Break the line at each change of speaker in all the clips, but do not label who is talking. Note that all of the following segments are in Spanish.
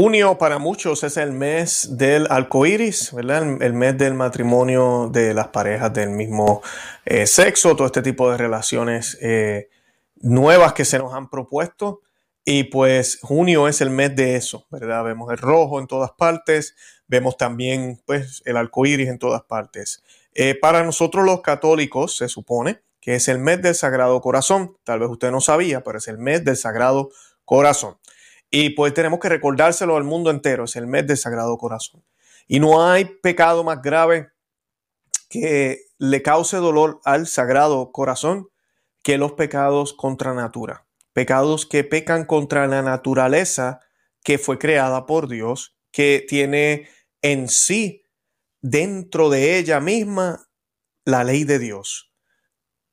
Junio para muchos es el mes del arcoíris, ¿verdad? El, mes del matrimonio de las parejas del mismo eh, sexo, todo este tipo de relaciones eh, nuevas que se nos han propuesto. Y pues junio es el mes de eso, ¿verdad? Vemos el rojo en todas partes, vemos también pues el arcoíris en todas partes. Eh, para nosotros los católicos se supone que es el mes del Sagrado Corazón. Tal vez usted no sabía, pero es el mes del Sagrado Corazón. Y pues tenemos que recordárselo al mundo entero, es el mes del Sagrado Corazón. Y no hay pecado más grave que le cause dolor al Sagrado Corazón que los pecados contra natura. Pecados que pecan contra la naturaleza que fue creada por Dios, que tiene en sí, dentro de ella misma, la ley de Dios.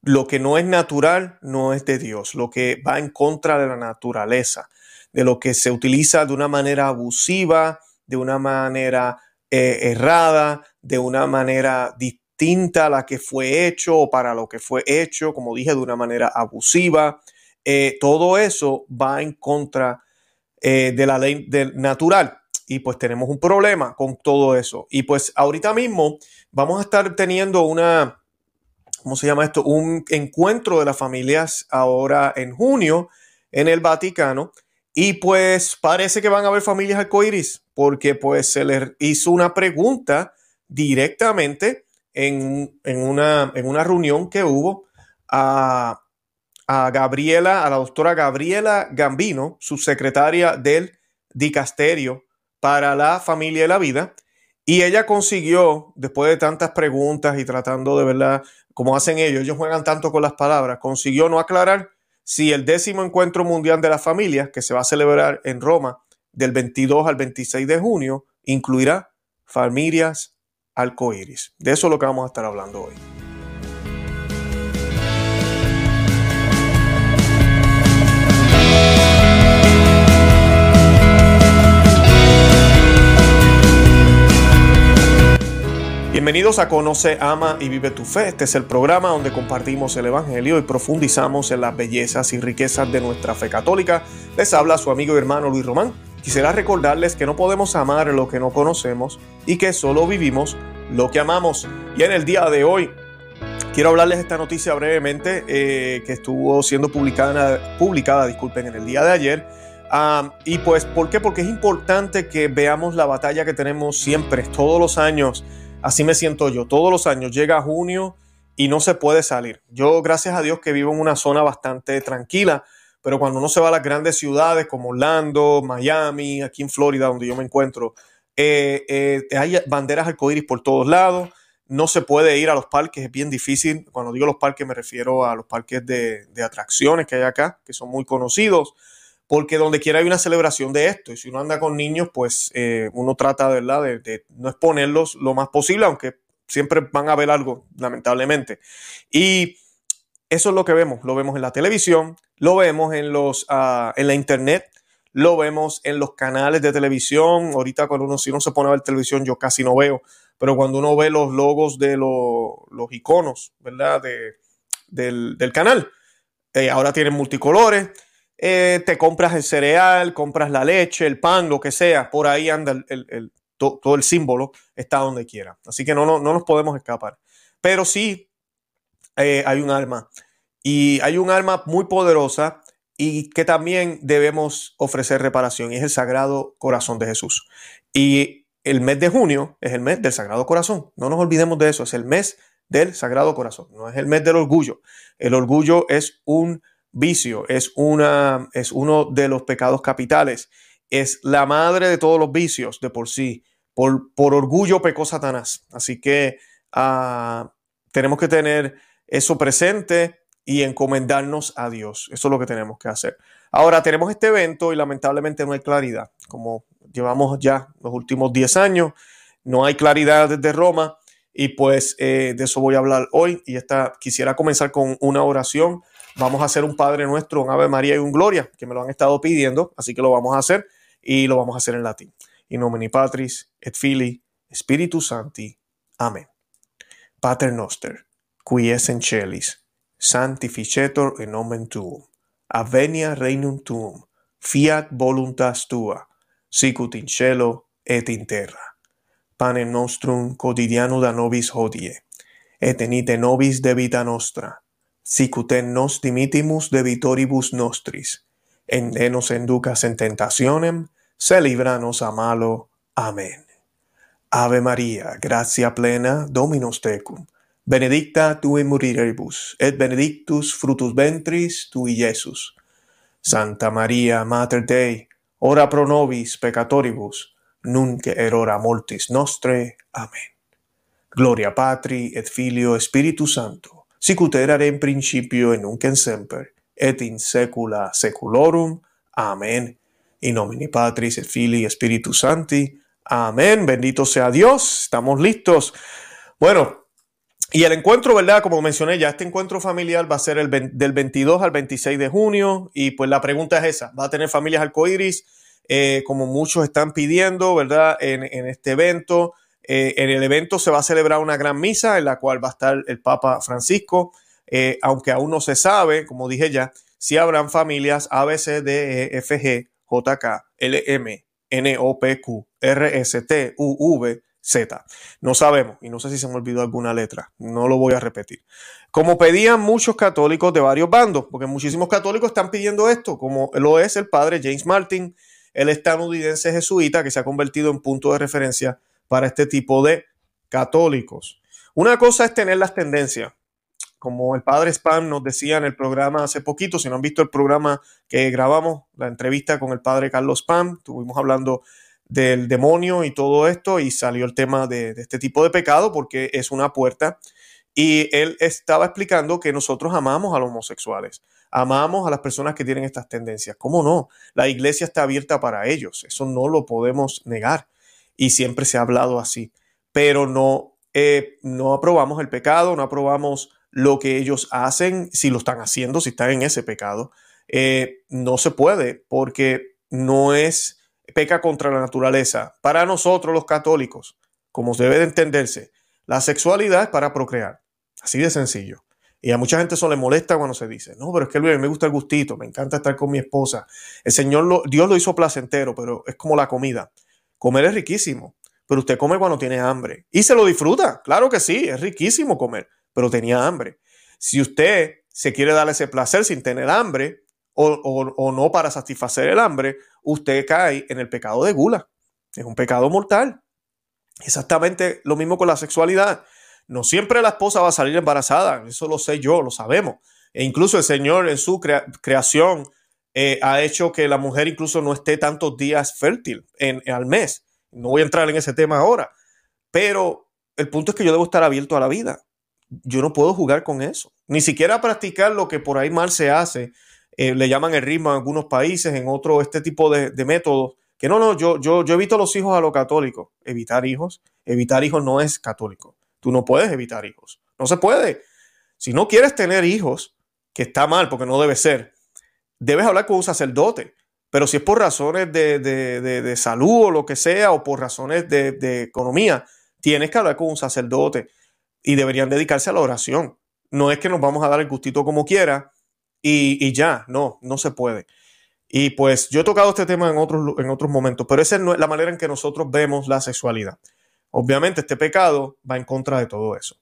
Lo que no es natural no es de Dios, lo que va en contra de la naturaleza de lo que se utiliza de una manera abusiva, de una manera eh, errada, de una manera distinta a la que fue hecho o para lo que fue hecho, como dije, de una manera abusiva. Eh, todo eso va en contra eh, de la ley del natural. Y pues tenemos un problema con todo eso. Y pues ahorita mismo vamos a estar teniendo una, ¿cómo se llama esto? Un encuentro de las familias ahora en junio en el Vaticano. Y pues parece que van a haber familias arcoíris, porque pues se les hizo una pregunta directamente en, una, en una, reunión que hubo a, a, Gabriela, a la doctora Gabriela Gambino, subsecretaria del dicasterio para la familia y la vida. Y ella consiguió, después de tantas preguntas y tratando de verdad, como hacen ellos, ellos juegan tanto con las palabras, consiguió no aclarar si el décimo encuentro mundial de la familia, que se va a celebrar en Roma del 22 al 26 de junio, incluirá familias arcoíris. De eso es lo que vamos a estar hablando hoy. Bienvenidos a Conoce, Ama y Vive tu Fe. Este es el programa donde compartimos el Evangelio y profundizamos en las bellezas y riquezas de nuestra fe católica. Les habla su amigo y hermano Luis Román. Quisiera recordarles que no podemos amar lo que no conocemos y que solo vivimos lo que amamos. Y en el día de hoy quiero hablarles esta noticia brevemente eh, que estuvo siendo publicada, publicada disculpen, en el día de ayer. Ah, y pues, ¿por qué? Porque es importante que veamos la batalla que tenemos siempre, todos los años Así me siento yo. Todos los años llega junio y no se puede salir. Yo, gracias a Dios, que vivo en una zona bastante tranquila, pero cuando uno se va a las grandes ciudades como Orlando, Miami, aquí en Florida, donde yo me encuentro, eh, eh, hay banderas arcoíris por todos lados. No se puede ir a los parques, es bien difícil. Cuando digo los parques, me refiero a los parques de, de atracciones que hay acá, que son muy conocidos porque donde quiera hay una celebración de esto. Y si uno anda con niños, pues eh, uno trata ¿verdad? De, de, no exponerlos lo más posible, aunque siempre van a ver algo, lamentablemente. Y eso es lo que vemos. Lo vemos en la televisión, lo vemos en, los, uh, en la internet, lo vemos en los canales de televisión. Ahorita cuando uno, si uno se pone a ver televisión, yo casi no veo, pero cuando uno ve los logos de lo, los iconos, ¿verdad? De, del, del canal, eh, ahora tienen multicolores eh, te compras el cereal, compras la leche, el pan, lo que sea, por ahí anda el, todo el símbolo, está donde quiera. Así que no, no, no nos podemos escapar. Pero sí eh, hay un arma. Y hay un arma muy poderosa y que también debemos ofrecer reparación, y es el Sagrado Corazón de Jesús. Y el mes de junio es el mes del Sagrado Corazón. No nos olvidemos de eso, es el mes del Sagrado Corazón, no es el mes del orgullo. El orgullo es un vicio, es, una, es uno de los pecados capitales, es la madre de todos los vicios de por sí. Por, por orgullo pecó Satanás. Así que ah, tenemos que tener eso presente y encomendarnos a Dios. Eso es lo que tenemos que hacer. Ahora tenemos este evento y lamentablemente no hay claridad. Como llevamos ya los últimos 10 años, no hay claridad desde Roma y pues eh, de eso voy a hablar hoy. Y esta, quisiera comenzar con una oración Vamos a hacer un Padre Nuestro, un Ave María y un Gloria, que me lo han estado pidiendo, así que lo vamos a hacer y lo vamos a hacer en latín. In nomine Patris et Filii Spiritus Sancti. Amén. Pater noster, qui es en celis, sanctificetur in nomen tuum. Avenia regnum tuum. Fiat voluntas tua, sicut in cielo et in terra. Panem nostrum quotidiano da nobis hodie, et enite nobis debita nostra, sicutem nos dimitimus debitoribus nostris, en ne nos enducas en tentationem, se libranos a malo. Amen. Ave Maria, gratia plena, Dominus tecum, benedicta tu in muriribus, et benedictus frutus ventris tui, Iesus. Santa Maria, Mater Dei, ora pro nobis peccatoribus, nunc et hora mortis nostre. Amen. Gloria Patri et Filio et Spiritus Sancto sicut erat in principio et nunc en semper, et in saecula saeculorum. Amén. In nomine Patris et Filii Spiritus Sancti. Amén. Bendito sea Dios. Estamos listos. Bueno, y el encuentro, ¿verdad? Como mencioné ya, este encuentro familiar va a ser el del 22 al 26 de junio. Y pues la pregunta es esa: ¿va a tener familias arcoíris? Eh, como muchos están pidiendo, ¿verdad? En este evento. Eh, en el evento se va a celebrar una gran misa en la cual va a estar el Papa Francisco, eh, aunque aún no se sabe, como dije ya, si habrán familias A, N, O, P, Q, R, S, T, U, V, Z. No sabemos, y no sé si se me olvidó alguna letra, no lo voy a repetir. Como pedían muchos católicos de varios bandos, porque muchísimos católicos están pidiendo esto, como lo es el padre James Martin, el estadounidense jesuita que se ha convertido en punto de referencia para este tipo de católicos. Una cosa es tener las tendencias, como el padre Spam nos decía en el programa hace poquito, si no han visto el programa que grabamos, la entrevista con el padre Carlos Spam, estuvimos hablando del demonio y todo esto y salió el tema de, de, este tipo de pecado porque es una puerta y él estaba explicando que nosotros amamos a los homosexuales, amamos a las personas que tienen estas tendencias. ¿Cómo no? La iglesia está abierta para ellos, eso no lo podemos negar y siempre se ha hablado así, pero no, eh, no aprobamos el pecado, no aprobamos lo que ellos hacen, si lo están haciendo, si están en ese pecado. Eh, no se puede porque no es peca contra la naturaleza. Para nosotros los católicos, como debe de entenderse, la sexualidad es para procrear. Así de sencillo. Y a mucha gente eso le molesta cuando se dice, no, pero es que me gusta el gustito, me encanta estar con mi esposa. El Señor, lo, Dios lo hizo placentero, pero es como la comida. Comer es riquísimo, pero usted come cuando tiene hambre. Y se lo disfruta, claro que sí, es riquísimo comer, pero tenía hambre. Si usted se quiere dar ese placer sin tener hambre o, o, o no para satisfacer el hambre, usted cae en el pecado de gula. Es un pecado mortal. Exactamente lo mismo con la sexualidad. No siempre la esposa va a salir embarazada, eso lo sé yo, lo sabemos. E incluso el Señor en su crea creación eh, ha hecho que la mujer incluso no esté tantos días fértil en, al mes. No voy a entrar en ese tema ahora, pero el punto es que yo debo estar abierto a la vida. Yo no puedo jugar con eso, ni siquiera practicar lo que por ahí mal se hace. Eh, le llaman el ritmo en algunos países, en otros, este tipo de, métodos. Que no, no, yo, yo, yo evito los hijos a lo católico. Evitar hijos. Evitar hijos no es católico. Tú no puedes evitar hijos. No se puede. Si no quieres tener hijos, que está mal porque no debe ser, debes hablar con un sacerdote. Pero si es por razones de, de, de, salud o lo que sea, o por razones de, economía, tienes que hablar con un sacerdote y deberían dedicarse a la oración. No es que nos vamos a dar el gustito como quiera y, y ya, no, no se puede. Y pues yo he tocado este tema en otros, en otros momentos, pero esa es la manera en que nosotros vemos la sexualidad. Obviamente este pecado va en contra de todo eso.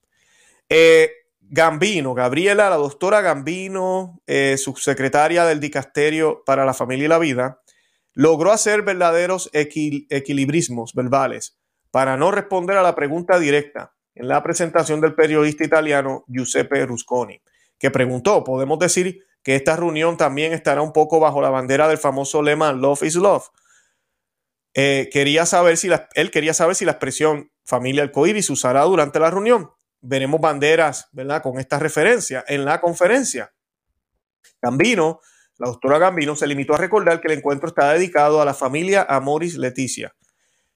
Eh, Gambino, Gabriela, la doctora Gambino, eh, subsecretaria del Dicasterio para la Familia y la Vida, logró hacer verdaderos equil equilibrismos verbales para no responder a la pregunta directa en la presentación del periodista italiano Giuseppe Rusconi, que preguntó, ¿podemos decir que esta reunión también estará un poco bajo la bandera del famoso lema Love is Love? Eh, quería saber si él quería saber si la expresión familia arcoíris usará durante la reunión. Veremos banderas, ¿verdad? Con esta referencia en la conferencia. Gambino, la doctora Gambino, se limitó a recordar que el encuentro está dedicado a la familia Amoris Leticia.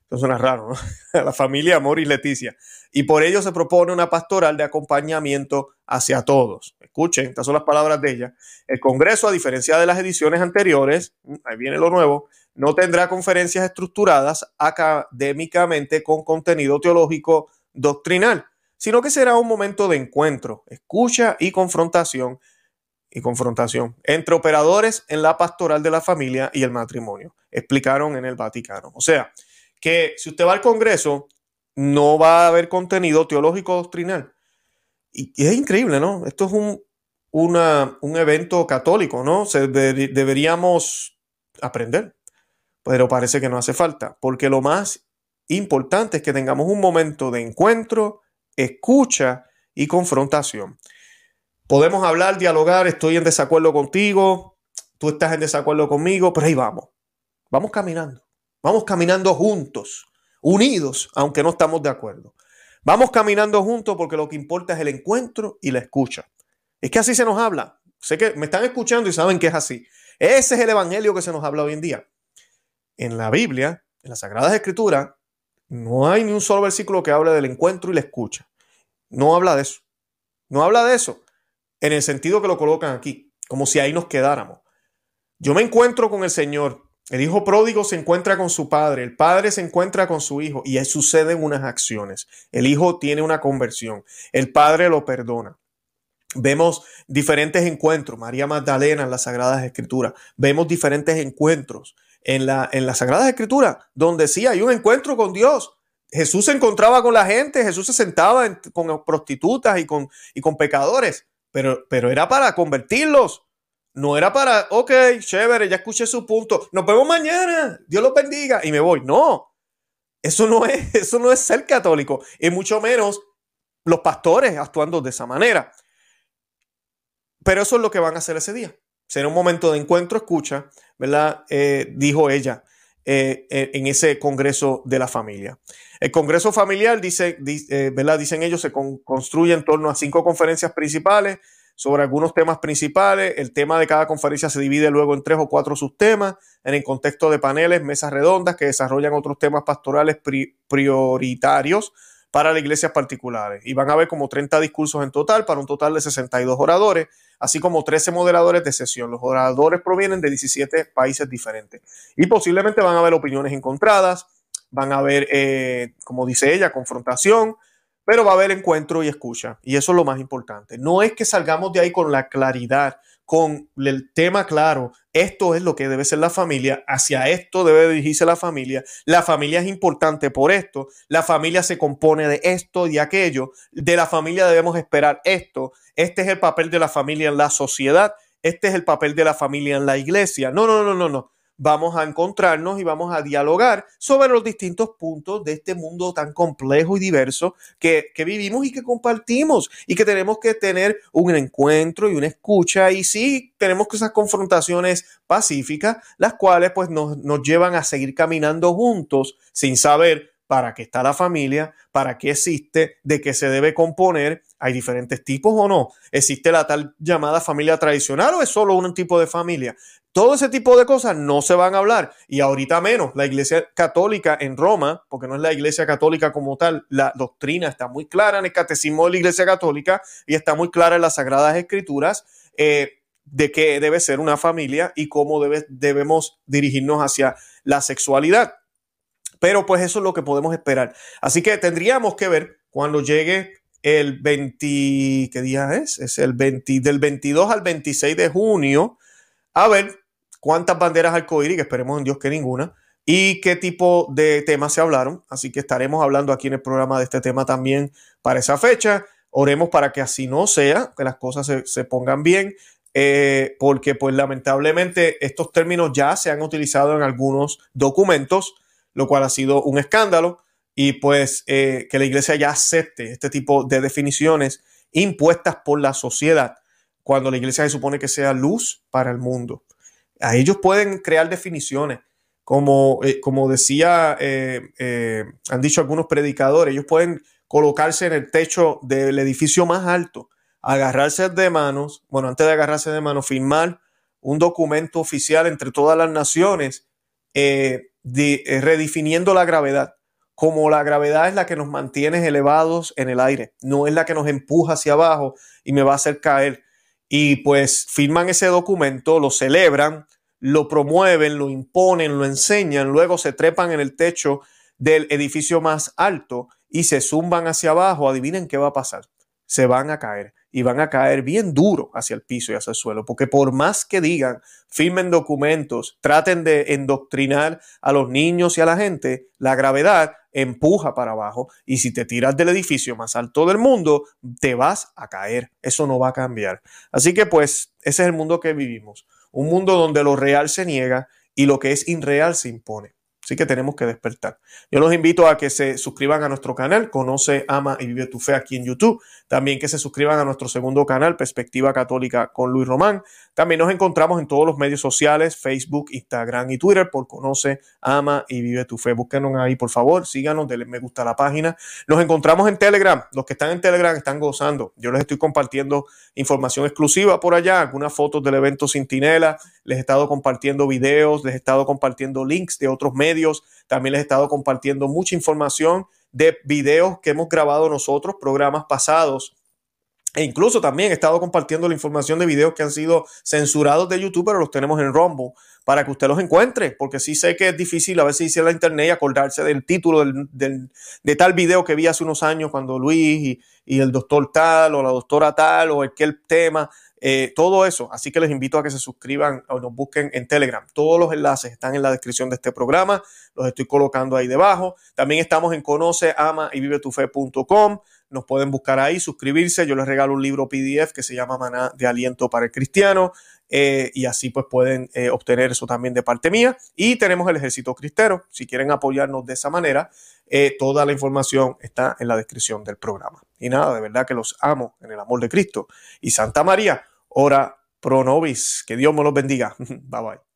Eso suena raro, ¿no? a la familia Amoris Leticia. Y por ello se propone una pastoral de acompañamiento hacia todos. Escuchen, estas son las palabras de ella. El Congreso, a diferencia de las ediciones anteriores, ahí viene lo nuevo, no tendrá conferencias estructuradas académicamente con contenido teológico doctrinal, sino que será un momento de encuentro, escucha y confrontación y confrontación entre operadores en la pastoral de la familia y el matrimonio, explicaron en el Vaticano. O sea, que si usted va al Congreso, no va a haber contenido teológico doctrinal. Y, es increíble, ¿no? Esto es un, un evento católico, ¿no? Deberíamos aprender, pero parece que no hace falta, porque lo más importante es que tengamos un momento de encuentro, escucha y confrontación. Podemos hablar, dialogar, estoy en desacuerdo contigo, tú estás en desacuerdo conmigo, pero ahí vamos. Vamos caminando. Vamos caminando juntos, unidos, aunque no estamos de acuerdo. Vamos caminando juntos porque lo que importa es el encuentro y la escucha. Es que así se nos habla. Sé que me están escuchando y saben que es así. Ese es el evangelio que se nos habla hoy en día. En la Biblia, en las Sagradas Escrituras, no hay ni un solo versículo que hable del encuentro y la escucha. No habla de eso. No habla de eso en el sentido que lo colocan aquí, como si ahí nos quedáramos. Yo me encuentro con el Señor. El hijo pródigo se encuentra con su padre, el padre se encuentra con su hijo y ahí suceden unas acciones. El hijo tiene una conversión, el padre lo perdona. Vemos diferentes encuentros, María Magdalena en las Sagradas Escrituras, vemos diferentes encuentros en, la, en las Sagradas Escrituras, donde sí hay un encuentro con Dios. Jesús se encontraba con la gente, Jesús se sentaba con prostitutas y con, y con pecadores, pero, pero era para convertirlos. No era para, ok, chévere, ya escuché su punto, nos vemos mañana, Dios los bendiga y me voy. No, eso no es, eso no es ser católico, y mucho menos los pastores actuando de esa manera. Pero eso es lo que van a hacer ese día. Será un momento de encuentro, escucha, ¿verdad? Eh, dijo ella eh, eh, en ese Congreso de la Familia. El Congreso Familiar, dice, ¿verdad? Dicen ellos, se construye en torno a cinco conferencias principales sobre algunos temas principales. El tema de cada conferencia se divide luego en tres o cuatro subtemas en el contexto de paneles, mesas redondas que desarrollan otros temas pastorales prioritarios para las iglesias particulares. Y van a haber como 30 discursos en total para un total de 62 oradores así como 13 moderadores de sesión. Los oradores provienen de 17 países diferentes y posiblemente van a haber opiniones encontradas, van a haber, eh, como dice ella, confrontación, pero va a haber encuentro y escucha. Y eso es lo más importante. No es que salgamos de ahí con la claridad, con el tema claro, esto es lo que debe ser la familia, hacia esto debe dirigirse la familia, la familia es importante por esto, la familia se compone de esto y aquello, de la familia debemos esperar esto, este es el papel de la familia en la sociedad, este es el papel de la familia en la iglesia. No, no, no, no, no vamos a encontrarnos y vamos a dialogar sobre los distintos puntos de este mundo tan complejo y diverso que, vivimos y que compartimos y que tenemos que tener un encuentro y una escucha y sí tenemos que esas confrontaciones pacíficas, las cuales pues nos, nos llevan a seguir caminando juntos sin saber para qué está la familia, para qué existe, de qué se debe componer. Hay diferentes tipos o no. ¿Existe la tal llamada familia tradicional o es solo un tipo de familia? Todo ese tipo de cosas no se van a hablar y ahorita menos. La Iglesia Católica en Roma, porque no es la Iglesia Católica como tal, la doctrina está muy clara en el Catecismo de la Iglesia Católica y está muy clara en las Sagradas Escrituras eh, de qué debe ser una familia y cómo debemos dirigirnos hacia la sexualidad. Pero pues eso es lo que podemos esperar. Así que tendríamos que ver cuando llegue el 20, ¿qué día es? Es el 20, del 22 al 26 de junio, a ver cuántas banderas arcoíris, que esperemos en Dios que ninguna, y qué tipo de temas se hablaron. Así que estaremos hablando aquí en el programa de este tema también para esa fecha. Oremos para que así no sea, que las cosas se, pongan bien, eh, porque pues lamentablemente estos términos ya se han utilizado en algunos documentos, lo cual ha sido un escándalo, y pues eh, que la iglesia ya acepte este tipo de definiciones impuestas por la sociedad, cuando la iglesia se supone que sea luz para el mundo a ellos pueden crear definiciones. Como, eh, como decía, eh, han dicho algunos predicadores, ellos pueden colocarse en el techo del edificio más alto, agarrarse de manos, bueno, antes de agarrarse de manos, firmar un documento oficial entre todas las naciones, redefiniendo la gravedad, como la gravedad es la que nos mantiene elevados en el aire, no es la que nos empuja hacia abajo y me va a hacer caer. Y pues firman ese documento, lo celebran, lo promueven, lo imponen, lo enseñan, luego se trepan en el techo del edificio más alto y se zumban hacia abajo, adivinen qué va a pasar, se van a caer. Y van a caer bien duro hacia el piso y hacia el suelo, porque por más que digan, firmen documentos, traten de endoctrinar a los niños y a la gente, la gravedad empuja para abajo y si te tiras del edificio más alto del mundo, te vas a caer. Eso no va a cambiar. Así que pues ese es el mundo que vivimos, un mundo donde lo real se niega y lo que es irreal se impone. Así que tenemos que despertar. Yo los invito a que se suscriban a nuestro canal, Conoce, Ama y Vive tu Fe aquí en YouTube. También que se suscriban a nuestro segundo canal, Perspectiva Católica con Luis Román. También nos encontramos en todos los medios sociales, Facebook, Instagram y Twitter por Conoce, Ama y Vive tu Fe. Búsquenos ahí, por favor, síganos, denle me gusta la página. Nos encontramos en Telegram. Los que están en Telegram están gozando. Yo les estoy compartiendo información exclusiva por allá, algunas fotos del evento Cintinela. Les he estado compartiendo videos, les he estado compartiendo links de otros medios también les he estado compartiendo mucha información de videos que hemos grabado nosotros, programas pasados. E incluso también he estado compartiendo la información de videos que han sido censurados de YouTube, pero los tenemos en Rumble para que usted los encuentre, porque sí sé que es difícil a veces irse a la internet y acordarse del título de tal video que vi hace unos años cuando Luis y, y el doctor tal o la doctora tal o aquel tema eh, todo eso. Así que les invito a que se suscriban o nos busquen en Telegram. Todos los enlaces están en la descripción de este programa. Los estoy colocando ahí debajo. También estamos en conoce, ama y vive tu fe.com. Nos pueden buscar ahí, suscribirse. Yo les regalo un libro PDF que se llama Maná de Aliento para el Cristiano. Eh, y así pues pueden eh, obtener eso también de parte mía. Y tenemos el Ejército Cristero. Si quieren apoyarnos de esa manera, toda la información está en la descripción del programa. Y nada, de verdad que los amo en el amor de Cristo. Y Santa María, ora pro nobis. Que Dios me los bendiga. Bye bye.